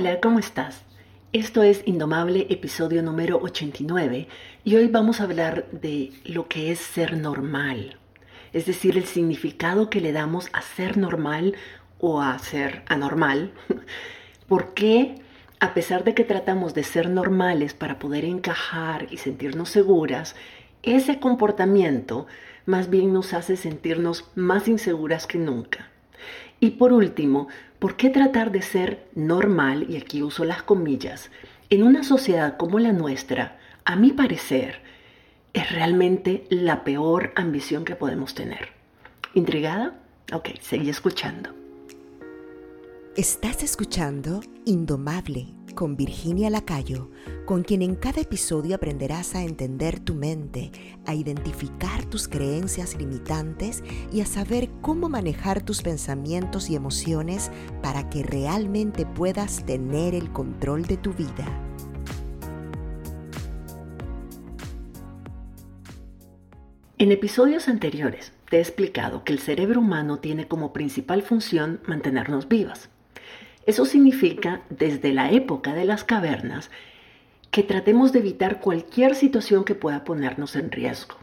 Hola, ¿cómo estás? Esto es Indomable, episodio número 89, y hoy vamos a hablar de lo que es ser normal, es decir, el significado que le damos a ser normal o a ser anormal. ¿Por qué, a pesar de que tratamos de ser normales para poder encajar y sentirnos seguras, ese comportamiento más bien nos hace sentirnos más inseguras que nunca? Y por último, ¿por qué tratar de ser normal, y aquí uso las comillas, en una sociedad como la nuestra, a mi parecer, es realmente la peor ambición que podemos tener? ¿Intrigada? Ok, seguí escuchando. Estás escuchando Indomable con Virginia Lacayo, con quien en cada episodio aprenderás a entender tu mente, a identificar tus creencias limitantes y a saber cómo manejar tus pensamientos y emociones para que realmente puedas tener el control de tu vida. En episodios anteriores te he explicado que el cerebro humano tiene como principal función mantenernos vivas. Eso significa, desde la época de las cavernas, que tratemos de evitar cualquier situación que pueda ponernos en riesgo.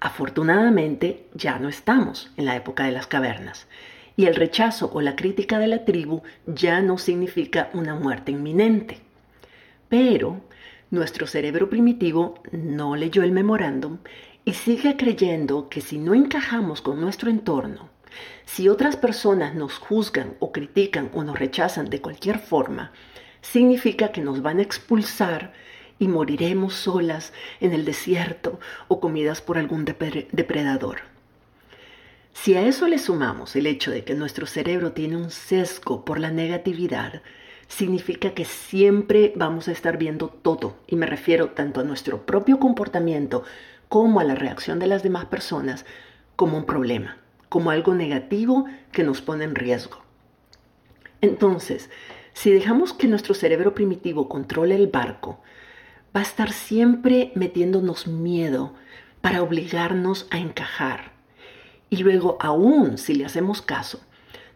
Afortunadamente, ya no estamos en la época de las cavernas y el rechazo o la crítica de la tribu ya no significa una muerte inminente. Pero nuestro cerebro primitivo no leyó el memorándum y sigue creyendo que si no encajamos con nuestro entorno, si otras personas nos juzgan o critican o nos rechazan de cualquier forma, significa que nos van a expulsar y moriremos solas en el desierto o comidas por algún depredador. Si a eso le sumamos el hecho de que nuestro cerebro tiene un sesgo por la negatividad, significa que siempre vamos a estar viendo todo, y me refiero tanto a nuestro propio comportamiento como a la reacción de las demás personas, como un problema como algo negativo que nos pone en riesgo. Entonces, si dejamos que nuestro cerebro primitivo controle el barco, va a estar siempre metiéndonos miedo para obligarnos a encajar. Y luego, aún si le hacemos caso,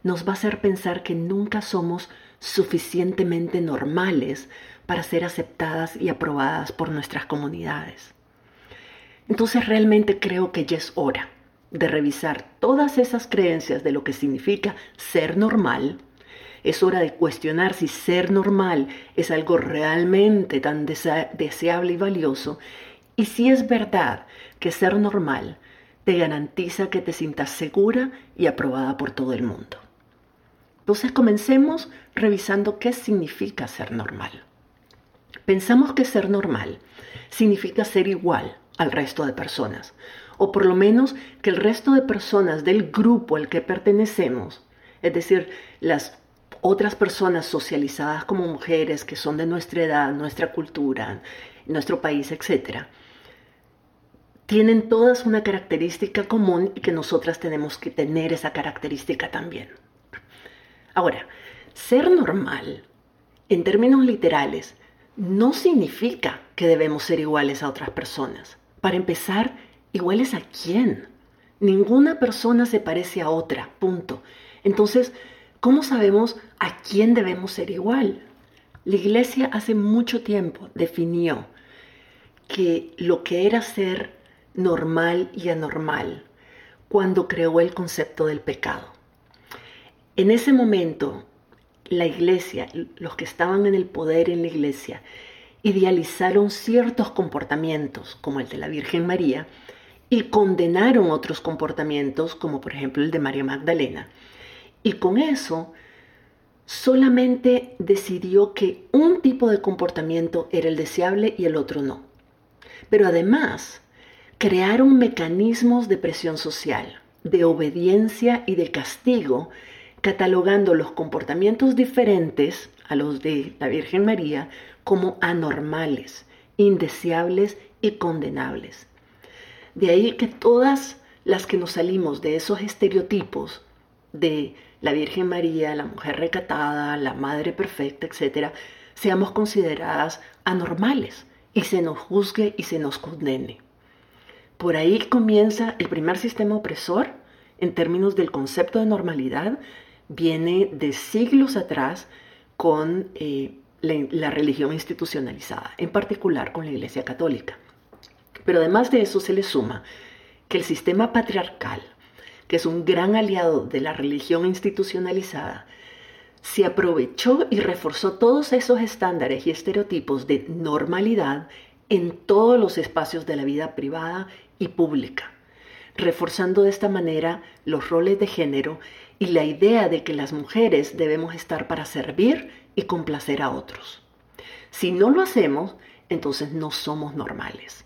nos va a hacer pensar que nunca somos suficientemente normales para ser aceptadas y aprobadas por nuestras comunidades. Entonces realmente creo que ya es hora de revisar todas esas creencias de lo que significa ser normal, es hora de cuestionar si ser normal es algo realmente tan deseable y valioso y si es verdad que ser normal te garantiza que te sientas segura y aprobada por todo el mundo. Entonces comencemos revisando qué significa ser normal. Pensamos que ser normal significa ser igual al resto de personas, o por lo menos que el resto de personas del grupo al que pertenecemos, es decir, las otras personas socializadas como mujeres que son de nuestra edad, nuestra cultura, nuestro país, etc., tienen todas una característica común y que nosotras tenemos que tener esa característica también. Ahora, ser normal, en términos literales, no significa que debemos ser iguales a otras personas. Para empezar, ¿iguales a quién? Ninguna persona se parece a otra, punto. Entonces, ¿cómo sabemos a quién debemos ser igual? La iglesia hace mucho tiempo definió que lo que era ser normal y anormal cuando creó el concepto del pecado. En ese momento, la iglesia, los que estaban en el poder en la iglesia, idealizaron ciertos comportamientos, como el de la Virgen María, y condenaron otros comportamientos, como por ejemplo el de María Magdalena. Y con eso solamente decidió que un tipo de comportamiento era el deseable y el otro no. Pero además crearon mecanismos de presión social, de obediencia y de castigo, catalogando los comportamientos diferentes a los de la Virgen María como anormales, indeseables y condenables. De ahí que todas las que nos salimos de esos estereotipos de la Virgen María, la mujer recatada, la madre perfecta, etc., seamos consideradas anormales y se nos juzgue y se nos condene. Por ahí comienza el primer sistema opresor en términos del concepto de normalidad, viene de siglos atrás con eh, la religión institucionalizada, en particular con la Iglesia Católica. Pero además de eso se le suma que el sistema patriarcal, que es un gran aliado de la religión institucionalizada, se aprovechó y reforzó todos esos estándares y estereotipos de normalidad en todos los espacios de la vida privada y pública, reforzando de esta manera los roles de género y la idea de que las mujeres debemos estar para servir y complacer a otros. Si no lo hacemos, entonces no somos normales.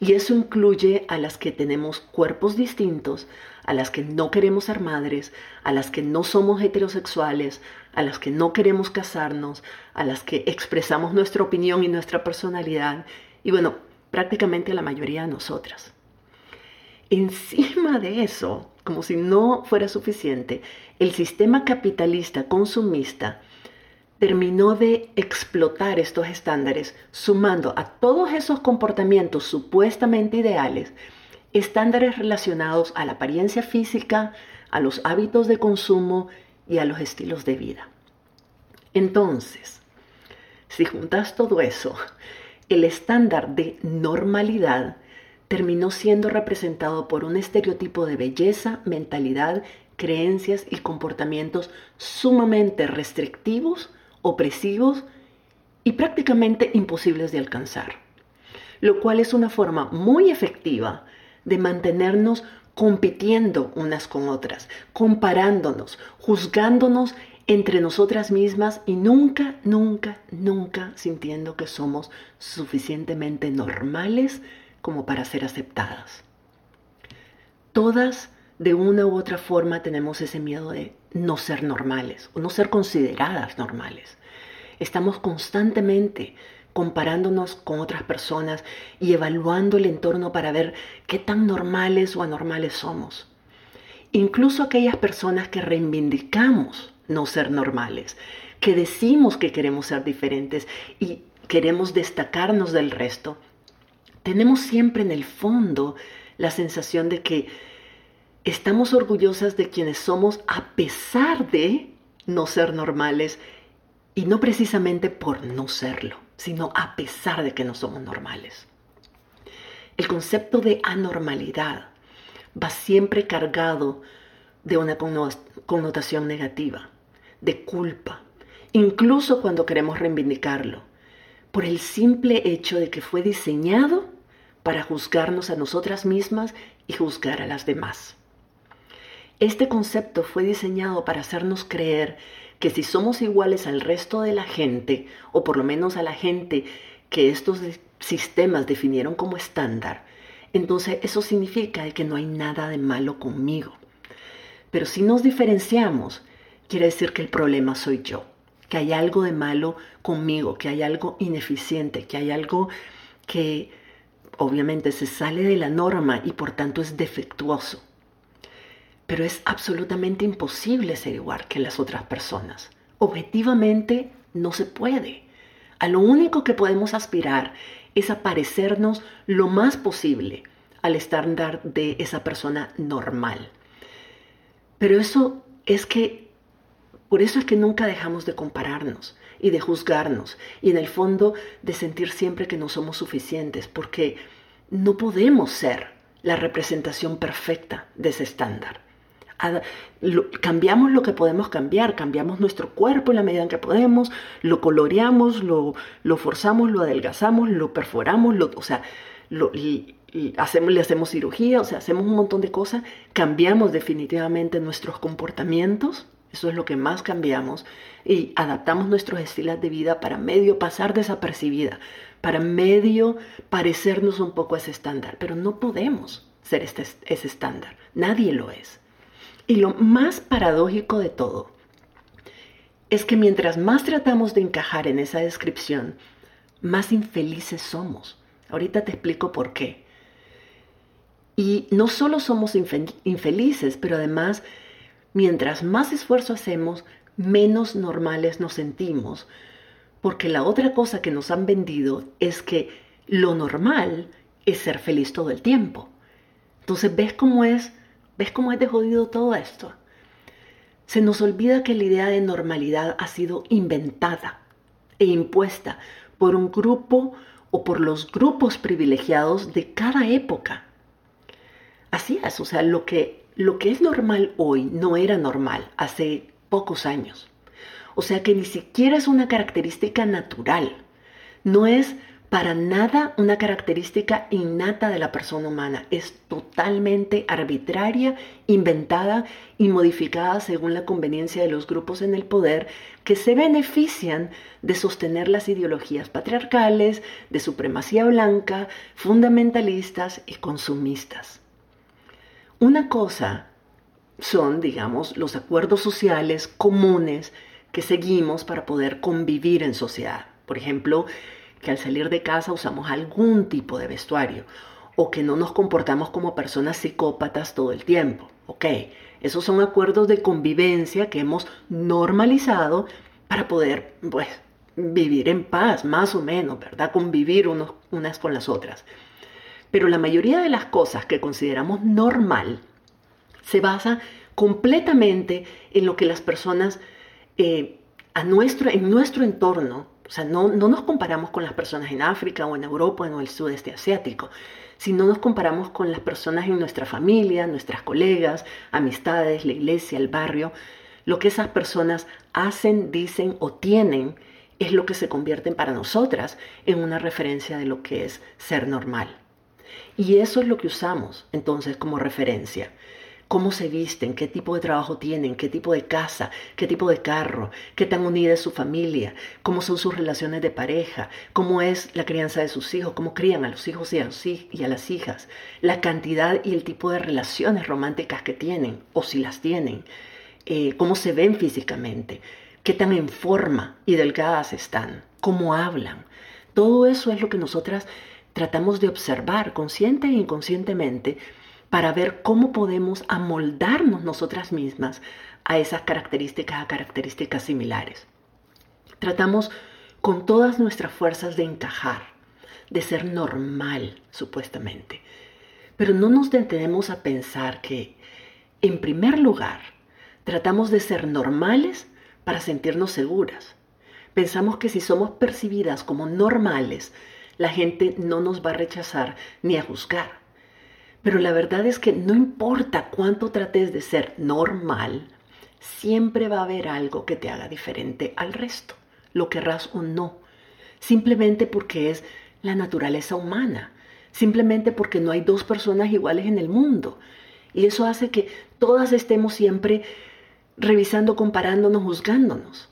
Y eso incluye a las que tenemos cuerpos distintos, a las que no queremos ser madres, a las que no somos heterosexuales, a las que no queremos casarnos, a las que expresamos nuestra opinión y nuestra personalidad, y bueno, prácticamente a la mayoría de nosotras. Encima de eso, como si no fuera suficiente, el sistema capitalista consumista terminó de explotar estos estándares, sumando a todos esos comportamientos supuestamente ideales, estándares relacionados a la apariencia física, a los hábitos de consumo y a los estilos de vida. Entonces, si juntas todo eso, el estándar de normalidad terminó siendo representado por un estereotipo de belleza, mentalidad, creencias y comportamientos sumamente restrictivos opresivos y prácticamente imposibles de alcanzar, lo cual es una forma muy efectiva de mantenernos compitiendo unas con otras, comparándonos, juzgándonos entre nosotras mismas y nunca, nunca, nunca sintiendo que somos suficientemente normales como para ser aceptadas. Todas, de una u otra forma, tenemos ese miedo de no ser normales o no ser consideradas normales. Estamos constantemente comparándonos con otras personas y evaluando el entorno para ver qué tan normales o anormales somos. Incluso aquellas personas que reivindicamos no ser normales, que decimos que queremos ser diferentes y queremos destacarnos del resto, tenemos siempre en el fondo la sensación de que estamos orgullosas de quienes somos a pesar de no ser normales y no precisamente por no serlo, sino a pesar de que no somos normales. El concepto de anormalidad va siempre cargado de una connotación negativa, de culpa, incluso cuando queremos reivindicarlo, por el simple hecho de que fue diseñado para juzgarnos a nosotras mismas y juzgar a las demás. Este concepto fue diseñado para hacernos creer que si somos iguales al resto de la gente, o por lo menos a la gente que estos sistemas definieron como estándar, entonces eso significa que no hay nada de malo conmigo. Pero si nos diferenciamos, quiere decir que el problema soy yo, que hay algo de malo conmigo, que hay algo ineficiente, que hay algo que obviamente se sale de la norma y por tanto es defectuoso pero es absolutamente imposible ser igual que las otras personas. Objetivamente no se puede. A lo único que podemos aspirar es a parecernos lo más posible al estándar de esa persona normal. Pero eso es que, por eso es que nunca dejamos de compararnos y de juzgarnos y en el fondo de sentir siempre que no somos suficientes, porque no podemos ser la representación perfecta de ese estándar cambiamos lo que podemos cambiar, cambiamos nuestro cuerpo en la medida en que podemos, lo coloreamos, lo, forzamos, lo adelgazamos, lo perforamos, lo, o sea, hacemos, le hacemos cirugía, o sea, hacemos un montón de cosas, cambiamos definitivamente nuestros comportamientos, eso es lo que más cambiamos, y adaptamos nuestros estilos de vida para medio pasar desapercibida, para medio parecernos un poco a ese estándar, pero no podemos ser este, ese estándar, nadie lo es. Y lo más paradójico de todo es que mientras más tratamos de encajar en esa descripción, más infelices somos. Ahorita te explico por qué. Y no solo somos infelices, pero además, mientras más esfuerzo hacemos, menos normales nos sentimos. Porque la otra cosa que nos han vendido es que lo normal es ser feliz todo el tiempo. Entonces, ¿ves cómo es ¿Ves cómo es de jodido todo esto? se nos olvida que la idea de normalidad ha sido inventada e impuesta por un grupo o por los grupos privilegiados de cada época. Así es, o sea, lo que, lo que es normal hoy no era normal hace pocos años. O sea que ni siquiera es una característica natural. No es para nada una característica innata de la persona humana. Es totalmente arbitraria, inventada y modificada según la conveniencia de los grupos en el poder que se benefician de sostener las ideologías patriarcales, de supremacía blanca, fundamentalistas y consumistas. Una cosa son, digamos, los acuerdos sociales comunes que seguimos para poder convivir en sociedad. Por ejemplo, que al salir de casa usamos algún tipo de vestuario o que no nos comportamos como personas psicópatas todo el tiempo. Ok, esos son acuerdos de convivencia que hemos normalizado para poder, pues, vivir en paz, más o menos, ¿verdad? Convivir unos, unas con las otras. Pero la mayoría de las cosas que consideramos normal se basa completamente en lo que las personas eh, a nuestro, en nuestro entorno o sea, no, nos comparamos con las personas en África o en Europa o en el sudeste asiático, sino nos comparamos con las personas en nuestra familia, nuestras colegas, amistades, la iglesia, el barrio. Lo que esas personas hacen, dicen o tienen es lo que se convierte para nosotras en una referencia de lo que es ser normal. Y eso es lo que usamos entonces como referencia cómo se visten, qué tipo de trabajo tienen, qué tipo de casa, qué tipo de carro, qué tan unida es su familia, cómo son sus relaciones de pareja, cómo es la crianza de sus hijos, cómo crían a los hijos y a, las hijas, la cantidad y el tipo de relaciones románticas que tienen o si las tienen, eh, cómo se ven físicamente, qué tan en forma y delgadas están, cómo hablan. Todo eso es lo que nosotras tratamos de observar consciente e inconscientemente para ver cómo podemos amoldarnos nosotras mismas a esas características, a características similares. Tratamos con todas nuestras fuerzas de encajar, de ser normal, supuestamente. Pero no nos detenemos a pensar que, en primer lugar, tratamos de ser normales para sentirnos seguras. Pensamos que si somos percibidas como normales, la gente no nos va a rechazar ni a juzgar. Pero la verdad es que no importa cuánto trates de ser normal, siempre va a haber algo que te haga diferente al resto, lo querrás o no, simplemente porque es la naturaleza humana, simplemente porque no hay dos personas iguales en el mundo. Y eso hace que todas estemos siempre revisando, comparándonos, juzgándonos.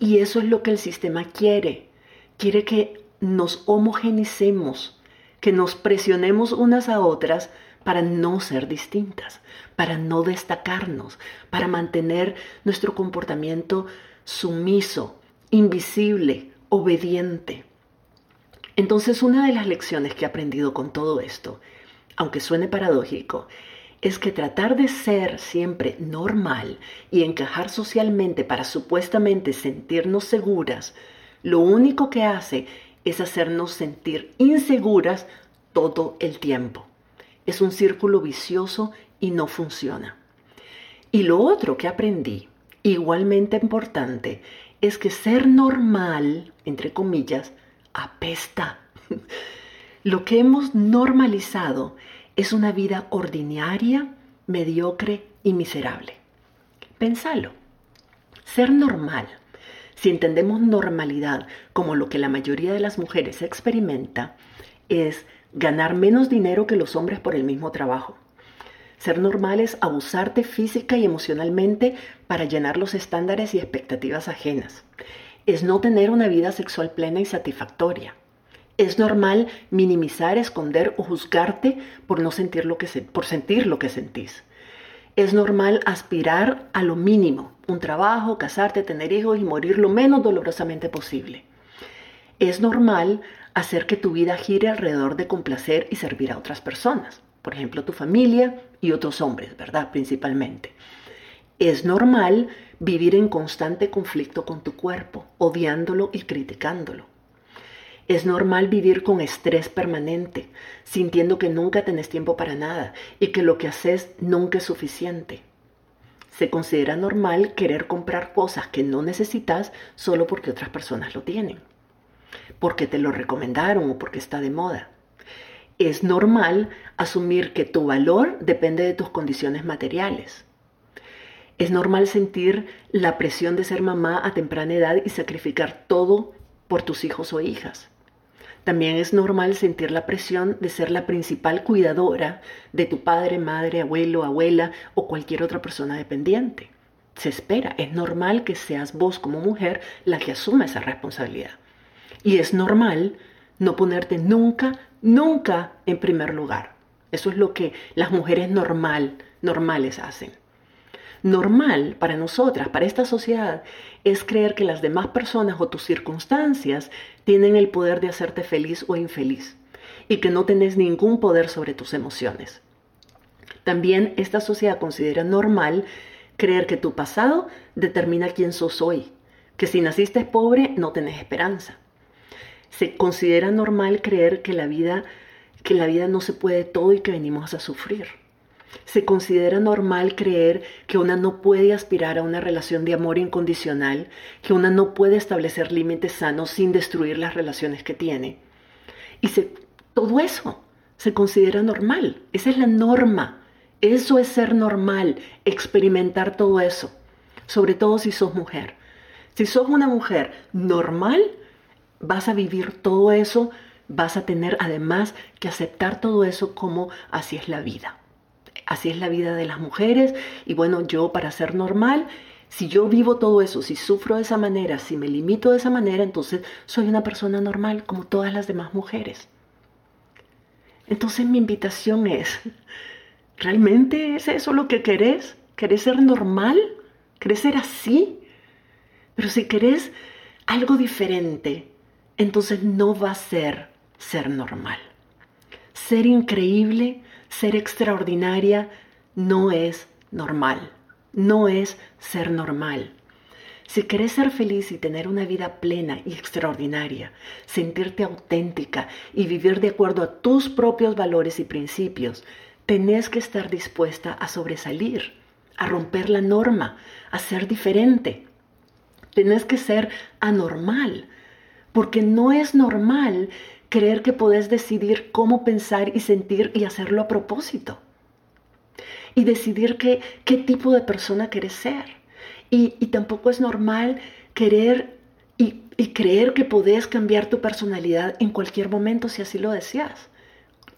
Y eso es lo que el sistema quiere. Quiere que nos homogenicemos, que nos presionemos unas a otras para no ser distintas, para no destacarnos, para mantener nuestro comportamiento sumiso, invisible, obediente. Entonces una de las lecciones que he aprendido con todo esto, aunque suene paradójico, es que tratar de ser siempre normal y encajar socialmente para supuestamente sentirnos seguras, lo único que hace es hacernos sentir inseguras todo el tiempo es un círculo vicioso y no funciona. Y lo otro que aprendí, igualmente importante, es que ser normal, entre comillas, apesta. Lo que hemos normalizado es una vida ordinaria, mediocre y miserable. Pensalo. Ser normal, si entendemos normalidad como lo que la mayoría de las mujeres experimenta, es ganar menos dinero que los hombres por el mismo trabajo. Ser normal es abusarte física y emocionalmente para llenar los estándares y expectativas ajenas. Es no tener una vida sexual plena y satisfactoria. Es normal minimizar, esconder o juzgarte por no sentir lo que por sentir lo que sentís. Es normal aspirar a lo mínimo, un trabajo, casarte, tener hijos y morir lo menos dolorosamente posible. Es normal hacer que tu vida gire alrededor de complacer y servir a otras personas, por ejemplo tu familia y otros hombres, ¿verdad? Principalmente. Es normal vivir en constante conflicto con tu cuerpo, odiándolo y criticándolo. Es normal vivir con estrés permanente, sintiendo que nunca tenés tiempo para nada y que lo que haces nunca es suficiente. Se considera normal querer comprar cosas que no necesitas solo porque otras personas lo tienen, porque te lo recomendaron o porque está de moda. Es normal asumir que tu valor depende de tus condiciones materiales. Es normal sentir la presión de ser mamá a temprana edad y sacrificar todo por tus hijos o hijas. También es normal sentir la presión de ser la principal cuidadora de tu padre, madre, abuelo, abuela o cualquier otra persona dependiente. Se espera, es normal que seas vos como mujer la que asuma esa responsabilidad. Y es normal no ponerte nunca, nunca en primer lugar. Eso es lo que las mujeres normal, normales hacen normal para nosotras, para esta sociedad, es creer que las demás personas o tus circunstancias tienen el poder de hacerte feliz o infeliz y que no tenés ningún poder sobre tus emociones. También esta sociedad considera normal creer que tu pasado determina quién sos hoy, que si naciste pobre no tenés esperanza. Se considera normal creer que la vida que la vida no se puede todo y que venimos a sufrir. Se considera normal creer que una no puede aspirar a una relación de amor incondicional, que una no puede establecer límites sanos sin destruir las relaciones que tiene. Y todo eso se considera normal. Esa es la norma. Eso es ser normal, experimentar todo eso. Sobre todo si sos mujer. Si sos una mujer normal, vas a vivir todo eso, vas a tener además que aceptar todo eso como así es la vida así es la vida de las mujeres y bueno, yo para ser normal, si yo vivo todo eso, si sufro de esa manera, si me limito de esa manera, entonces soy una persona normal como todas las demás mujeres. Entonces mi invitación es, ¿realmente es eso lo que querés? ¿Querés ser normal? ¿Querés ser así? Pero si querés algo diferente, entonces no va a ser ser normal. Ser increíble ser extraordinaria no es normal, no es ser normal. Si querés ser feliz y tener una vida plena y extraordinaria, sentirte auténtica y vivir de acuerdo a tus propios valores y principios, tenés que estar dispuesta a sobresalir, a romper la norma, a ser diferente. Tenés que ser anormal, porque no es normal creer que podés decidir cómo pensar y sentir y hacerlo a propósito. Y decidir qué, qué tipo de persona querés ser. Y, tampoco es normal querer y, y creer que podés cambiar tu personalidad en cualquier momento si así lo deseas.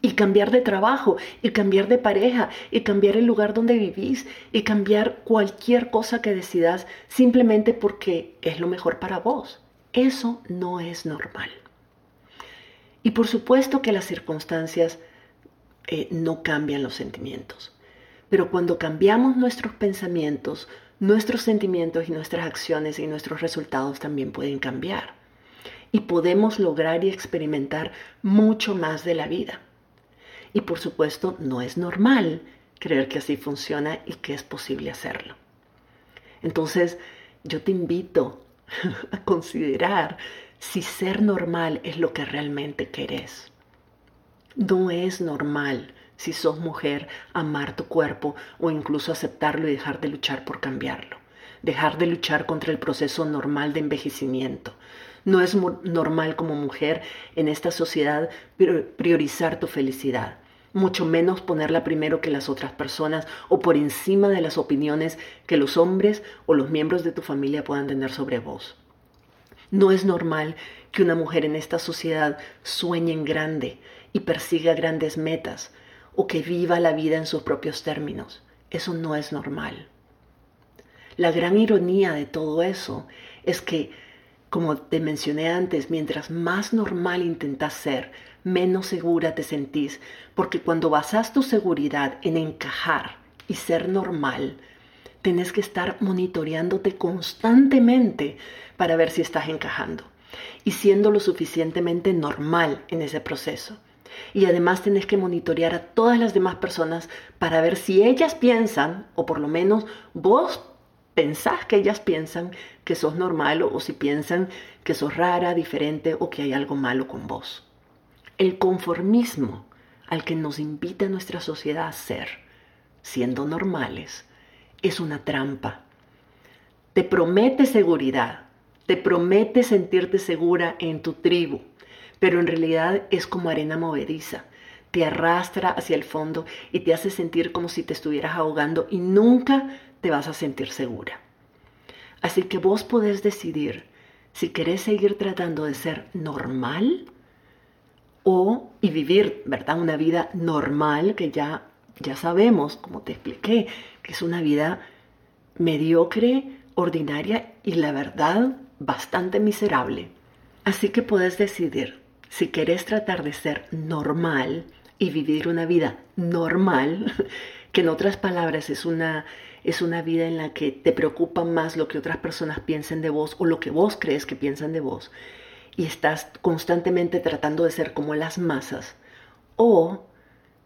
Y cambiar de trabajo, y cambiar de pareja, y cambiar el lugar donde vivís, y cambiar cualquier cosa que decidas simplemente porque es lo mejor para vos. Eso no es normal. Y por supuesto que las circunstancias eh, no cambian los sentimientos. Pero cuando cambiamos nuestros pensamientos, nuestros sentimientos y nuestras acciones y nuestros resultados también pueden cambiar. Y podemos lograr y experimentar mucho más de la vida. Y por supuesto no es normal creer que así funciona y que es posible hacerlo. Entonces yo te invito a considerar si ser normal es lo que realmente querés. No es normal, si sos mujer, amar tu cuerpo o incluso aceptarlo y dejar de luchar por cambiarlo. Dejar de luchar contra el proceso normal de envejecimiento. No es normal como mujer en esta sociedad priorizar tu felicidad, mucho menos ponerla primero que las otras personas o por encima de las opiniones que los hombres o los miembros de tu familia puedan tener sobre vos. No es normal que una mujer en esta sociedad sueñe en grande y persiga grandes metas o que viva la vida en sus propios términos. Eso no es normal. La gran ironía de todo eso es que, como te mencioné antes, mientras más normal intentas ser, menos segura te sentís, porque cuando basas tu seguridad en encajar y ser normal, tenés que estar monitoreándote constantemente para ver si estás encajando y siendo lo suficientemente normal en ese proceso. Y además tenés que monitorear a todas las demás personas para ver si ellas piensan, o por lo menos vos pensás que ellas piensan que sos normal o si piensan que sos rara, diferente o que hay algo malo con vos. El conformismo al que nos invita nuestra sociedad a ser, siendo normales, es una trampa. Te promete seguridad, te promete sentirte segura en tu tribu, pero en realidad es como arena movediza. Te arrastra hacia el fondo y te hace sentir como si te estuvieras ahogando y nunca te vas a sentir segura. Así que vos podés decidir si querés seguir tratando de ser normal o y vivir, ¿verdad? Una vida normal que ya ya sabemos, como te expliqué, que es una vida mediocre, ordinaria y la verdad bastante miserable. Así que puedes decidir si quieres tratar de ser normal y vivir una vida normal, que en otras palabras es una, es una vida en la que te preocupa más lo que otras personas piensen de vos o lo que vos crees que piensan de vos y estás constantemente tratando de ser como las masas o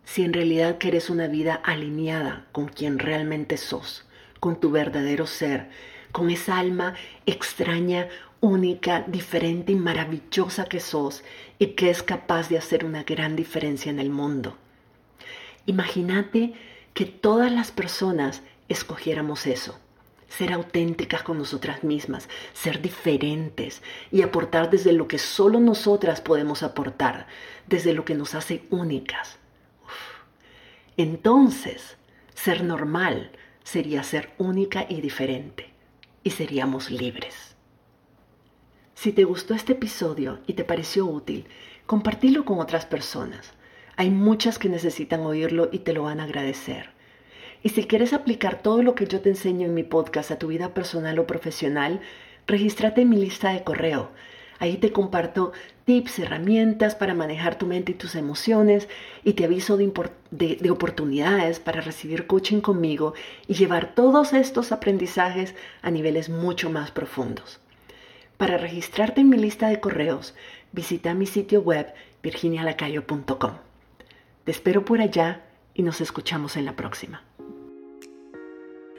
si en realidad quieres una vida alineada con quien realmente sos, con tu verdadero ser, con esa alma extraña, única, diferente y maravillosa que sos y que es capaz de hacer una gran diferencia en el mundo. Imagínate que todas las personas escogiéramos eso, ser auténticas con nosotras mismas, ser diferentes y aportar desde lo que solo nosotras podemos aportar, desde lo que nos hace únicas entonces, ser normal sería ser única y diferente, y seríamos libres. Si te gustó este episodio y te pareció útil, compartilo con otras personas. Hay muchas que necesitan oírlo y te lo van a agradecer. Y si quieres aplicar todo lo que yo te enseño en mi podcast a tu vida personal o profesional, regístrate en mi lista de correo Ahí te comparto tips, herramientas para manejar tu mente y tus emociones y te aviso de, oportunidades para recibir coaching conmigo y llevar todos estos aprendizajes a niveles mucho más profundos. Para registrarte en mi lista de correos, visita mi sitio web virginialacayo.com. Te espero por allá y nos escuchamos en la próxima.